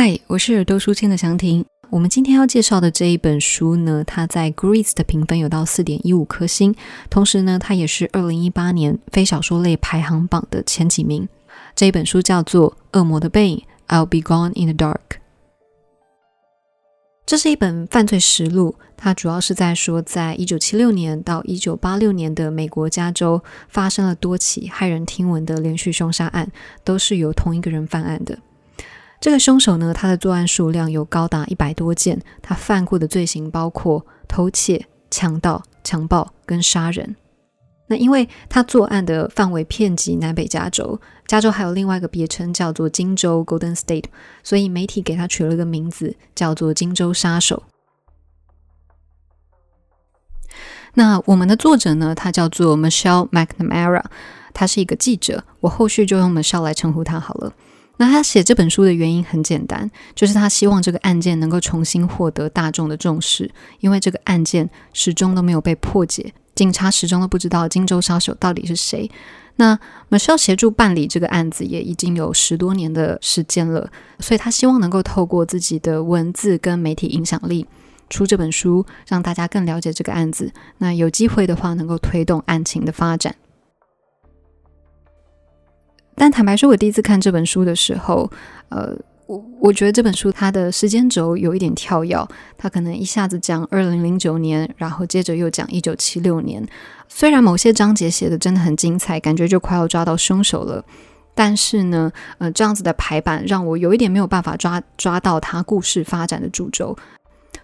嗨，我是耳朵书签的祥婷。我们今天要介绍的这一本书呢，它在 Greece 的评分有到四点一五颗星，同时呢，它也是二零一八年非小说类排行榜的前几名。这一本书叫做《恶魔的背影》，I'll be gone in the dark。这是一本犯罪实录，它主要是在说，在一九七六年到一九八六年的美国加州发生了多起骇人听闻的连续凶杀案，都是由同一个人犯案的。这个凶手呢，他的作案数量有高达一百多件，他犯过的罪行包括偷窃、强盗、强暴跟杀人。那因为他作案的范围遍及南北加州，加州还有另外一个别称叫做金州 （Golden State），所以媒体给他取了个名字叫做“金州杀手”。那我们的作者呢，他叫做 Michelle McNamara，他是一个记者，我后续就用 Michelle 来称呼他好了。那他写这本书的原因很简单，就是他希望这个案件能够重新获得大众的重视，因为这个案件始终都没有被破解，警察始终都不知道荆州杀手到底是谁。那 Michelle 协助办理这个案子也已经有十多年的时间了，所以他希望能够透过自己的文字跟媒体影响力出这本书，让大家更了解这个案子。那有机会的话，能够推动案情的发展。但坦白说，我第一次看这本书的时候，呃，我我觉得这本书它的时间轴有一点跳跃，它可能一下子讲二零零九年，然后接着又讲一九七六年。虽然某些章节写的真的很精彩，感觉就快要抓到凶手了，但是呢，呃，这样子的排版让我有一点没有办法抓抓到它故事发展的主轴。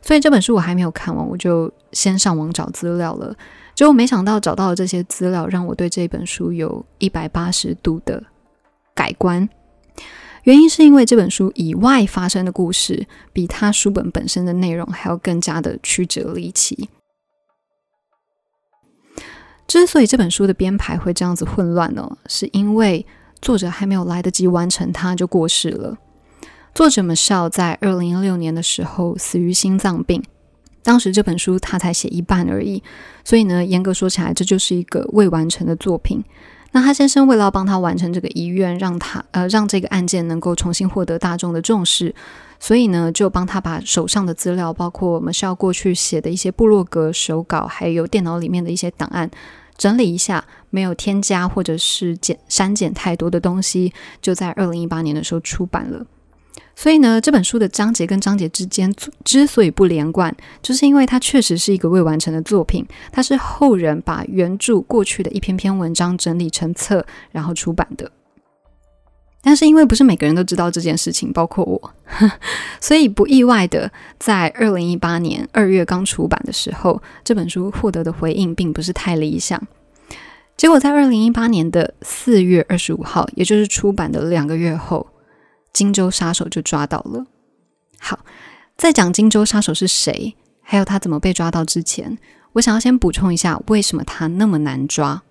所以这本书我还没有看完，我就先上网找资料了。结果没想到找到的这些资料，让我对这本书有一百八十度的。改观，原因是因为这本书以外发生的故事，比他书本本身的内容还要更加的曲折离奇。之所以这本书的编排会这样子混乱呢，是因为作者还没有来得及完成，他就过世了。作者 Michelle 在二零一六年的时候死于心脏病，当时这本书他才写一半而已，所以呢，严格说起来，这就是一个未完成的作品。那哈先生为了要帮他完成这个遗愿，让他呃让这个案件能够重新获得大众的重视，所以呢就帮他把手上的资料，包括我们需要过去写的一些部落格手稿，还有电脑里面的一些档案整理一下，没有添加或者是减删减太多的东西，就在二零一八年的时候出版了。所以呢，这本书的章节跟章节之间之所以不连贯，就是因为它确实是一个未完成的作品。它是后人把原著过去的一篇篇文章整理成册，然后出版的。但是因为不是每个人都知道这件事情，包括我，所以不意外的，在二零一八年二月刚出版的时候，这本书获得的回应并不是太理想。结果在二零一八年的四月二十五号，也就是出版的两个月后。荆州杀手就抓到了。好，在讲荆州杀手是谁，还有他怎么被抓到之前，我想要先补充一下，为什么他那么难抓。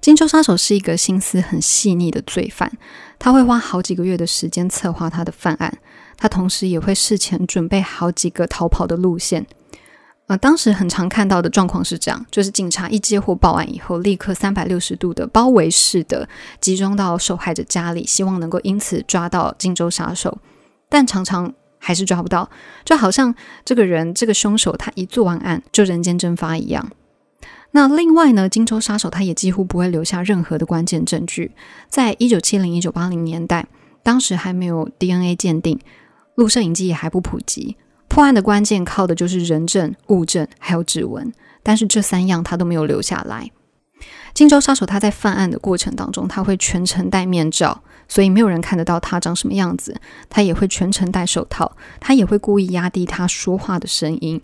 荆州杀手是一个心思很细腻的罪犯，他会花好几个月的时间策划他的犯案，他同时也会事前准备好几个逃跑的路线。呃，当时很常看到的状况是这样，就是警察一接获报案以后，立刻三百六十度的包围式的集中到受害者家里，希望能够因此抓到荆州杀手，但常常还是抓不到，就好像这个人这个凶手他一做完案就人间蒸发一样。那另外呢，荆州杀手他也几乎不会留下任何的关键证据，在一九七零一九八零年代，当时还没有 DNA 鉴定，录摄影机也还不普及。破案的关键靠的就是人证、物证还有指纹，但是这三样他都没有留下来。荆州杀手他在犯案的过程当中，他会全程戴面罩，所以没有人看得到他长什么样子。他也会全程戴手套，他也会故意压低他说话的声音。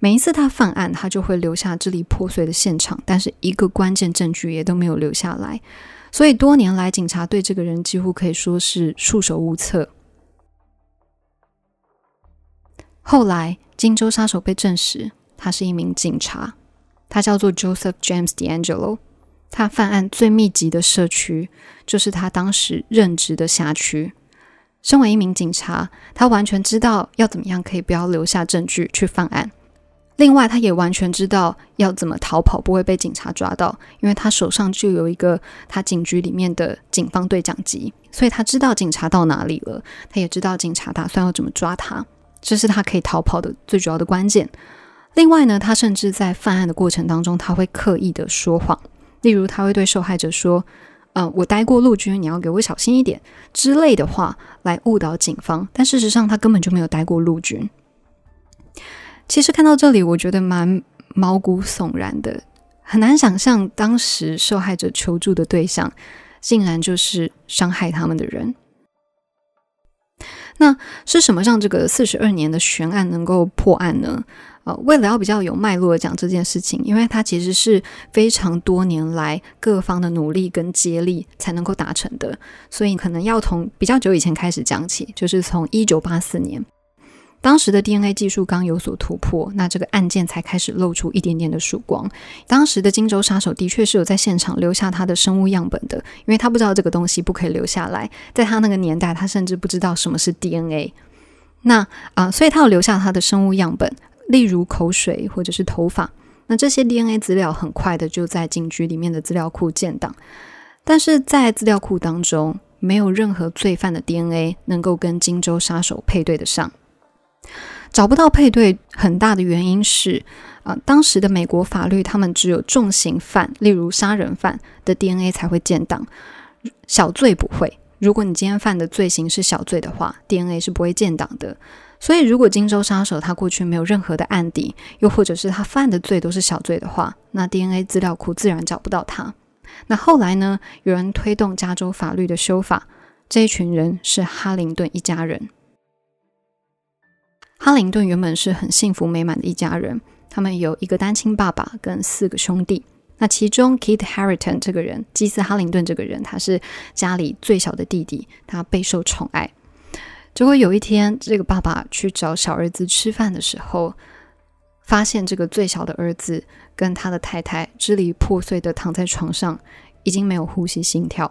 每一次他犯案，他就会留下支离破碎的现场，但是一个关键证据也都没有留下来。所以多年来，警察对这个人几乎可以说是束手无策。后来，荆州杀手被证实，他是一名警察，他叫做 Joseph James D'Angelo。他犯案最密集的社区就是他当时任职的辖区。身为一名警察，他完全知道要怎么样可以不要留下证据去犯案。另外，他也完全知道要怎么逃跑不会被警察抓到，因为他手上就有一个他警局里面的警方对讲机，所以他知道警察到哪里了，他也知道警察打算要怎么抓他，这是他可以逃跑的最主要的关键。另外呢，他甚至在犯案的过程当中，他会刻意的说谎，例如他会对受害者说：“呃，我待过陆军，你要给我小心一点”之类的话来误导警方，但事实上他根本就没有待过陆军。其实看到这里，我觉得蛮毛骨悚然的，很难想象当时受害者求助的对象，竟然就是伤害他们的人。那是什么让这个四十二年的悬案能够破案呢？呃，为了要比较有脉络的讲这件事情，因为它其实是非常多年来各方的努力跟接力才能够达成的，所以可能要从比较久以前开始讲起，就是从一九八四年。当时的 DNA 技术刚有所突破，那这个案件才开始露出一点点的曙光。当时的荆州杀手的确是有在现场留下他的生物样本的，因为他不知道这个东西不可以留下来，在他那个年代，他甚至不知道什么是 DNA。那啊，所以他有留下他的生物样本，例如口水或者是头发。那这些 DNA 资料很快的就在警局里面的资料库建档，但是在资料库当中，没有任何罪犯的 DNA 能够跟荆州杀手配对得上。找不到配对，很大的原因是，啊，当时的美国法律，他们只有重刑犯，例如杀人犯的 DNA 才会建档，小罪不会。如果你今天犯的罪行是小罪的话，DNA 是不会建档的。所以，如果荆州杀手他过去没有任何的案底，又或者是他犯的罪都是小罪的话，那 DNA 资料库自然找不到他。那后来呢？有人推动加州法律的修法，这一群人是哈林顿一家人。哈林顿原本是很幸福美满的一家人，他们有一个单亲爸爸跟四个兄弟。那其中 Keith Harrington 这个人，基斯哈林顿这个人，他是家里最小的弟弟，他备受宠爱。结果有一天，这个爸爸去找小儿子吃饭的时候，发现这个最小的儿子跟他的太太支离破碎的躺在床上，已经没有呼吸心跳。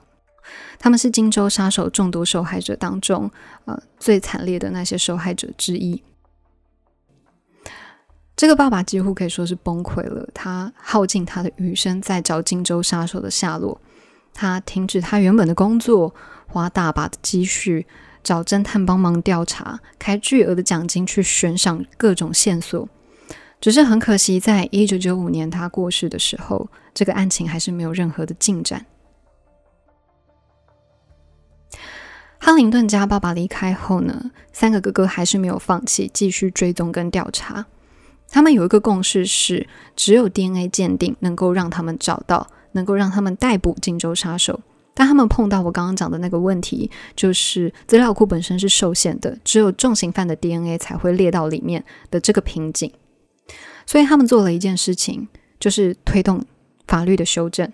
他们是荆州杀手众多受害者当中，呃，最惨烈的那些受害者之一。这个爸爸几乎可以说是崩溃了，他耗尽他的余生在找荆州杀手的下落，他停止他原本的工作，花大把的积蓄找侦探帮忙调查，开巨额的奖金去悬赏各种线索。只是很可惜，在一九九五年他过世的时候，这个案情还是没有任何的进展。哈林顿家爸爸离开后呢，三个哥哥还是没有放弃，继续追踪跟调查。他们有一个共识是，只有 DNA 鉴定能够让他们找到，能够让他们逮捕荆州杀手。但他们碰到我刚刚讲的那个问题，就是资料库本身是受限的，只有重刑犯的 DNA 才会列到里面的这个瓶颈。所以他们做了一件事情，就是推动法律的修正。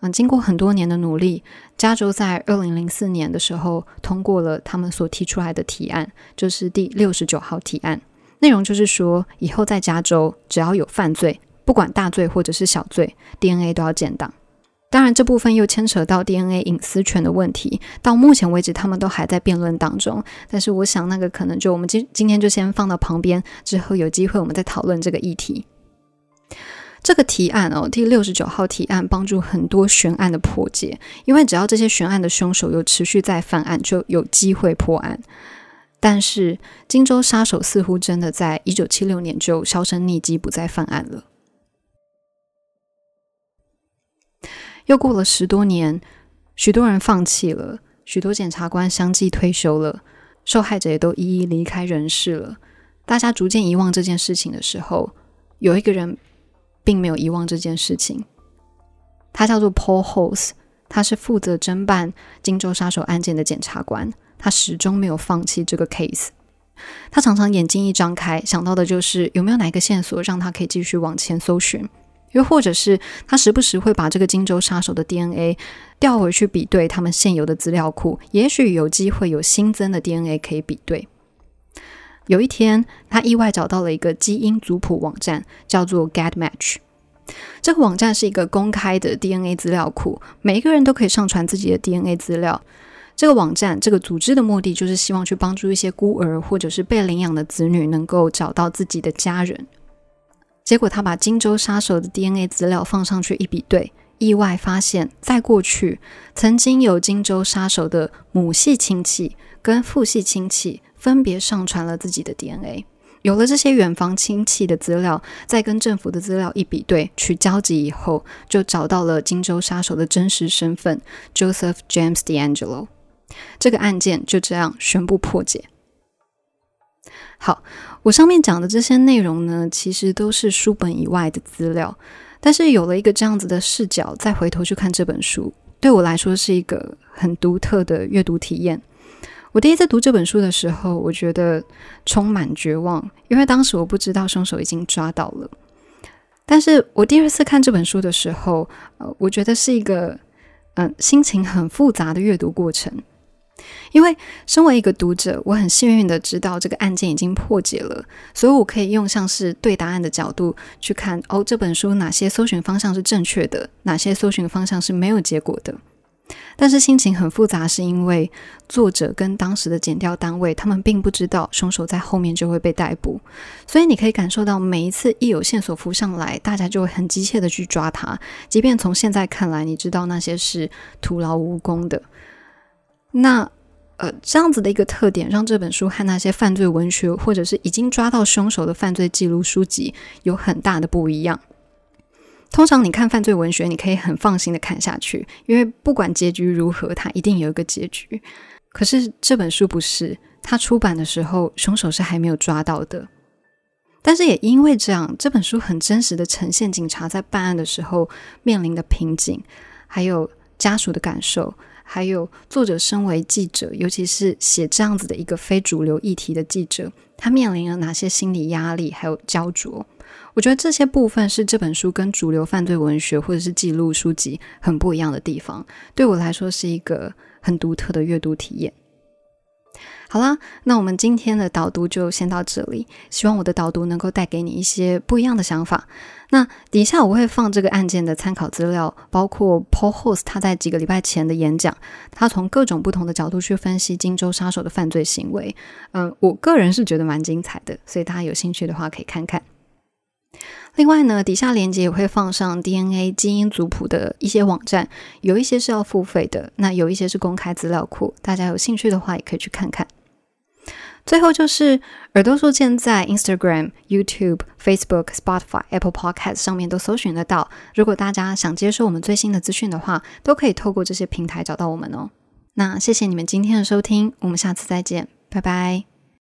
嗯，经过很多年的努力，加州在二零零四年的时候通过了他们所提出来的提案，就是第六十九号提案。内容就是说，以后在加州，只要有犯罪，不管大罪或者是小罪，DNA 都要建档。当然，这部分又牵扯到 DNA 隐私权的问题。到目前为止，他们都还在辩论当中。但是，我想那个可能就我们今今天就先放到旁边，之后有机会我们再讨论这个议题。这个提案哦，第六十九号提案帮助很多悬案的破解，因为只要这些悬案的凶手有持续在犯案，就有机会破案。但是，荆州杀手似乎真的在一九七六年就销声匿迹，不再犯案了。又过了十多年，许多人放弃了，许多检察官相继退休了，受害者也都一一离开人世了。大家逐渐遗忘这件事情的时候，有一个人并没有遗忘这件事情，他叫做 Paul Holes，他是负责侦办荆州杀手案件的检察官。他始终没有放弃这个 case，他常常眼睛一张开，想到的就是有没有哪一个线索让他可以继续往前搜寻，又或者是他时不时会把这个荆州杀手的 DNA 调回去比对他们现有的资料库，也许有机会有新增的 DNA 可以比对。有一天，他意外找到了一个基因族谱网站，叫做 GetMatch。这个网站是一个公开的 DNA 资料库，每一个人都可以上传自己的 DNA 资料。这个网站、这个组织的目的就是希望去帮助一些孤儿或者是被领养的子女能够找到自己的家人。结果他把荆州杀手的 DNA 资料放上去一比对，意外发现，在过去曾经有荆州杀手的母系亲戚跟父系亲戚分别上传了自己的 DNA。有了这些远房亲戚的资料，再跟政府的资料一比对，取交集以后，就找到了荆州杀手的真实身份 Joseph James DeAngelo。这个案件就这样宣布破解。好，我上面讲的这些内容呢，其实都是书本以外的资料，但是有了一个这样子的视角，再回头去看这本书，对我来说是一个很独特的阅读体验。我第一次读这本书的时候，我觉得充满绝望，因为当时我不知道凶手已经抓到了。但是我第二次看这本书的时候，呃，我觉得是一个嗯心情很复杂的阅读过程。因为身为一个读者，我很幸运的知道这个案件已经破解了，所以我可以用像是对答案的角度去看哦，这本书哪些搜寻方向是正确的，哪些搜寻方向是没有结果的。但是心情很复杂，是因为作者跟当时的检调单位，他们并不知道凶手在后面就会被逮捕，所以你可以感受到每一次一有线索浮上来，大家就会很急切的去抓他，即便从现在看来，你知道那些是徒劳无功的。那呃，这样子的一个特点，让这本书和那些犯罪文学或者是已经抓到凶手的犯罪记录书籍有很大的不一样。通常你看犯罪文学，你可以很放心的看下去，因为不管结局如何，它一定有一个结局。可是这本书不是，它出版的时候，凶手是还没有抓到的。但是也因为这样，这本书很真实的呈现警察在办案的时候面临的瓶颈，还有家属的感受，还有作者身为记者，尤其是写这样子的一个非主流议题的记者，他面临了哪些心理压力，还有焦灼。我觉得这些部分是这本书跟主流犯罪文学或者是记录书籍很不一样的地方，对我来说是一个很独特的阅读体验。好啦，那我们今天的导读就先到这里，希望我的导读能够带给你一些不一样的想法。那底下我会放这个案件的参考资料，包括 Paul Host 他在几个礼拜前的演讲，他从各种不同的角度去分析荆州杀手的犯罪行为。嗯，我个人是觉得蛮精彩的，所以大家有兴趣的话可以看看。另外呢，底下链接也会放上 DNA 基因族谱的一些网站，有一些是要付费的，那有一些是公开资料库，大家有兴趣的话也可以去看看。最后就是耳朵书现在 Instagram、YouTube、Facebook、Spotify、Apple Podcast 上面都搜寻得到。如果大家想接收我们最新的资讯的话，都可以透过这些平台找到我们哦。那谢谢你们今天的收听，我们下次再见，拜拜。